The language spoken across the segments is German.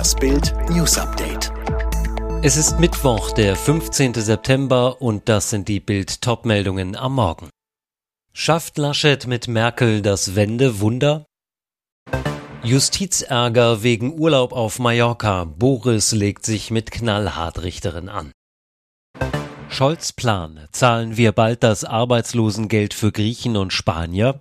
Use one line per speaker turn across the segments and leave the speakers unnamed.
Das Bild News Update.
Es ist Mittwoch, der 15. September und das sind die Bild Topmeldungen am Morgen. Schafft Laschet mit Merkel das Wendewunder? Justizärger wegen Urlaub auf Mallorca. Boris legt sich mit knallhart Richterin an. Scholz Plan. Zahlen wir bald das Arbeitslosengeld für Griechen und Spanier?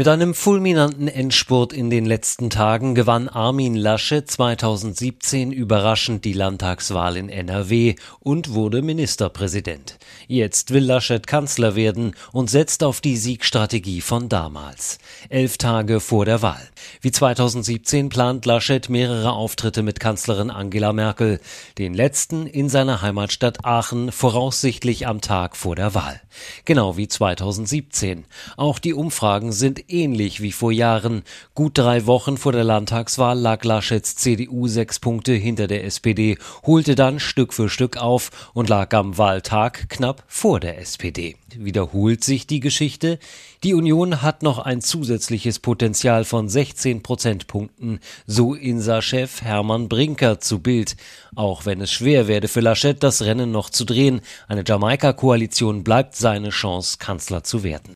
Mit einem fulminanten Endspurt in den letzten Tagen gewann Armin Laschet 2017 überraschend die Landtagswahl in NRW und wurde Ministerpräsident. Jetzt will Laschet Kanzler werden und setzt auf die Siegstrategie von damals. Elf Tage vor der Wahl. Wie 2017 plant Laschet mehrere Auftritte mit Kanzlerin Angela Merkel, den letzten in seiner Heimatstadt Aachen voraussichtlich am Tag vor der Wahl. Genau wie 2017. Auch die Umfragen sind ähnlich wie vor Jahren. Gut drei Wochen vor der Landtagswahl lag Laschets CDU sechs Punkte hinter der SPD, holte dann Stück für Stück auf und lag am Wahltag knapp vor der SPD. Wiederholt sich die Geschichte? Die Union hat noch ein zusätzliches Potenzial von 16 Prozentpunkten, so Insa-Chef Hermann Brinker zu Bild. Auch wenn es schwer werde für Laschet, das Rennen noch zu drehen, eine Jamaika-Koalition bleibt seine Chance, Kanzler zu werden.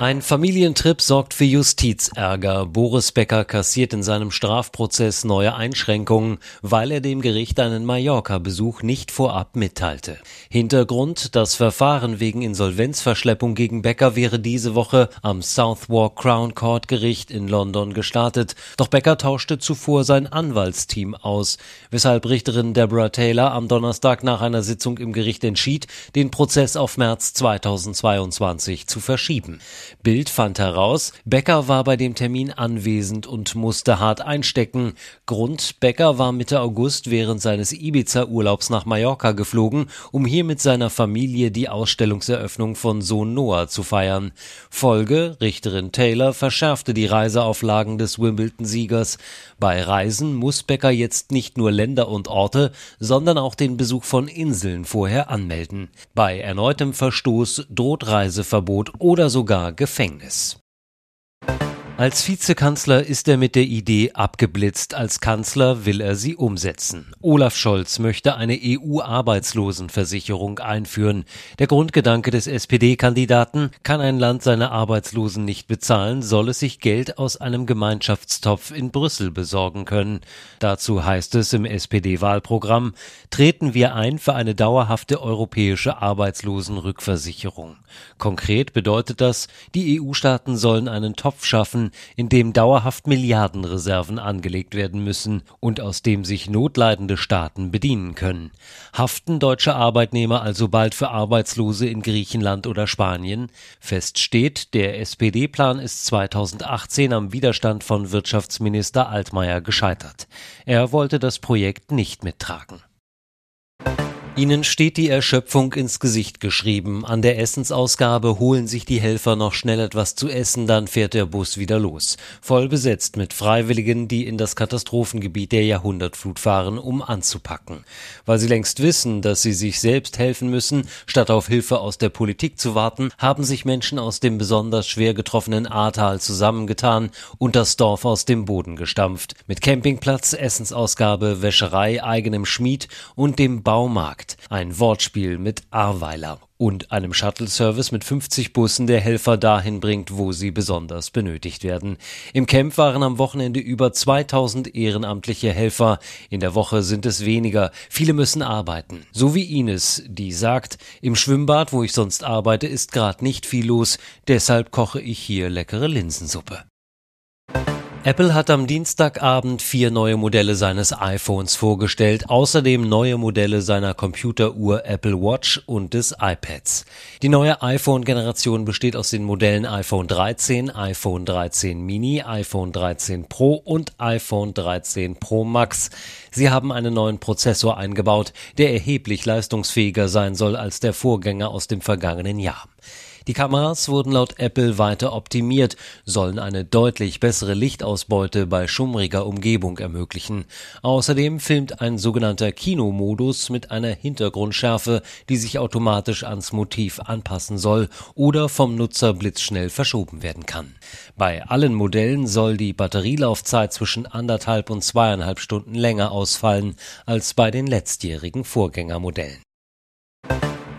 Ein Familientrip sorgt für Justizärger. Boris Becker kassiert in seinem Strafprozess neue Einschränkungen, weil er dem Gericht einen Mallorca-Besuch nicht vorab mitteilte. Hintergrund, das Verfahren wegen Insolvenzverschleppung gegen Becker wäre diese Woche am Southwark Crown Court Gericht in London gestartet. Doch Becker tauschte zuvor sein Anwaltsteam aus, weshalb Richterin Deborah Taylor am Donnerstag nach einer Sitzung im Gericht entschied, den Prozess auf März 2022 zu verschieben. Bild fand heraus, Becker war bei dem Termin anwesend und musste hart einstecken. Grund, Becker war Mitte August während seines Ibiza-Urlaubs nach Mallorca geflogen, um hier mit seiner Familie die Ausstellungseröffnung von Sohn Noah zu feiern. Folge, Richterin Taylor verschärfte die Reiseauflagen des Wimbledon-Siegers. Bei Reisen muss Becker jetzt nicht nur Länder und Orte, sondern auch den Besuch von Inseln vorher anmelden. Bei erneutem Verstoß droht Reiseverbot oder sogar Gefängnis. Als Vizekanzler ist er mit der Idee abgeblitzt, als Kanzler will er sie umsetzen. Olaf Scholz möchte eine EU-Arbeitslosenversicherung einführen. Der Grundgedanke des SPD-Kandidaten, kann ein Land seine Arbeitslosen nicht bezahlen, soll es sich Geld aus einem Gemeinschaftstopf in Brüssel besorgen können. Dazu heißt es im SPD-Wahlprogramm, treten wir ein für eine dauerhafte europäische Arbeitslosenrückversicherung. Konkret bedeutet das, die EU-Staaten sollen einen Topf schaffen, in dem dauerhaft Milliardenreserven angelegt werden müssen und aus dem sich notleidende Staaten bedienen können. Haften deutsche Arbeitnehmer also bald für Arbeitslose in Griechenland oder Spanien? Fest steht, der SPD-Plan ist 2018 am Widerstand von Wirtschaftsminister Altmaier gescheitert. Er wollte das Projekt nicht mittragen. Ihnen steht die Erschöpfung ins Gesicht geschrieben. An der Essensausgabe holen sich die Helfer noch schnell etwas zu essen, dann fährt der Bus wieder los. Voll besetzt mit Freiwilligen, die in das Katastrophengebiet der Jahrhundertflut fahren, um anzupacken. Weil sie längst wissen, dass sie sich selbst helfen müssen, statt auf Hilfe aus der Politik zu warten, haben sich Menschen aus dem besonders schwer getroffenen Ahrtal zusammengetan und das Dorf aus dem Boden gestampft. Mit Campingplatz, Essensausgabe, Wäscherei, eigenem Schmied und dem Baumarkt. Projekt, ein Wortspiel mit Ahrweiler und einem Shuttle-Service mit 50 Bussen, der Helfer dahin bringt, wo sie besonders benötigt werden. Im Camp waren am Wochenende über 2000 ehrenamtliche Helfer. In der Woche sind es weniger. Viele müssen arbeiten. So wie Ines, die sagt, im Schwimmbad, wo ich sonst arbeite, ist gerade nicht viel los. Deshalb koche ich hier leckere Linsensuppe. Apple hat am Dienstagabend vier neue Modelle seines iPhones vorgestellt, außerdem neue Modelle seiner Computeruhr Apple Watch und des iPads. Die neue iPhone-Generation besteht aus den Modellen iPhone 13, iPhone 13 Mini, iPhone 13 Pro und iPhone 13 Pro Max. Sie haben einen neuen Prozessor eingebaut, der erheblich leistungsfähiger sein soll als der Vorgänger aus dem vergangenen Jahr. Die Kameras wurden laut Apple weiter optimiert, sollen eine deutlich bessere Lichtausbeute bei schummriger Umgebung ermöglichen. Außerdem filmt ein sogenannter Kinomodus mit einer Hintergrundschärfe, die sich automatisch ans Motiv anpassen soll oder vom Nutzer blitzschnell verschoben werden kann. Bei allen Modellen soll die Batterielaufzeit zwischen anderthalb und zweieinhalb Stunden länger ausfallen als bei den letztjährigen Vorgängermodellen.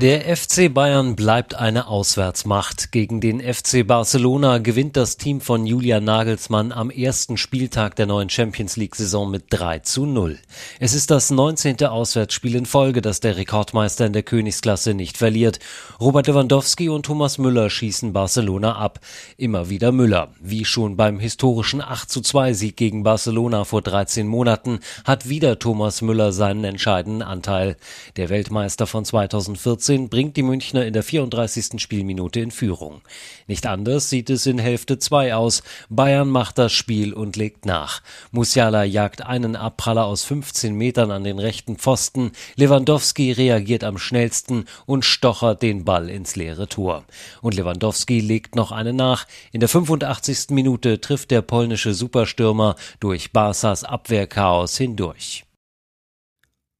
Der FC Bayern bleibt eine Auswärtsmacht. Gegen den FC Barcelona gewinnt das Team von Julian Nagelsmann am ersten Spieltag der neuen Champions League Saison mit 3 zu 0. Es ist das 19. Auswärtsspiel in Folge, das der Rekordmeister in der Königsklasse nicht verliert. Robert Lewandowski und Thomas Müller schießen Barcelona ab. Immer wieder Müller. Wie schon beim historischen 8 zu 2 Sieg gegen Barcelona vor 13 Monaten hat wieder Thomas Müller seinen entscheidenden Anteil. Der Weltmeister von 2014 14 bringt die Münchner in der 34. Spielminute in Führung. Nicht anders sieht es in Hälfte 2 aus. Bayern macht das Spiel und legt nach. Musiala jagt einen Abpraller aus 15 Metern an den rechten Pfosten. Lewandowski reagiert am schnellsten und stochert den Ball ins leere Tor. Und Lewandowski legt noch einen nach. In der 85. Minute trifft der polnische Superstürmer durch Barsas Abwehrchaos hindurch.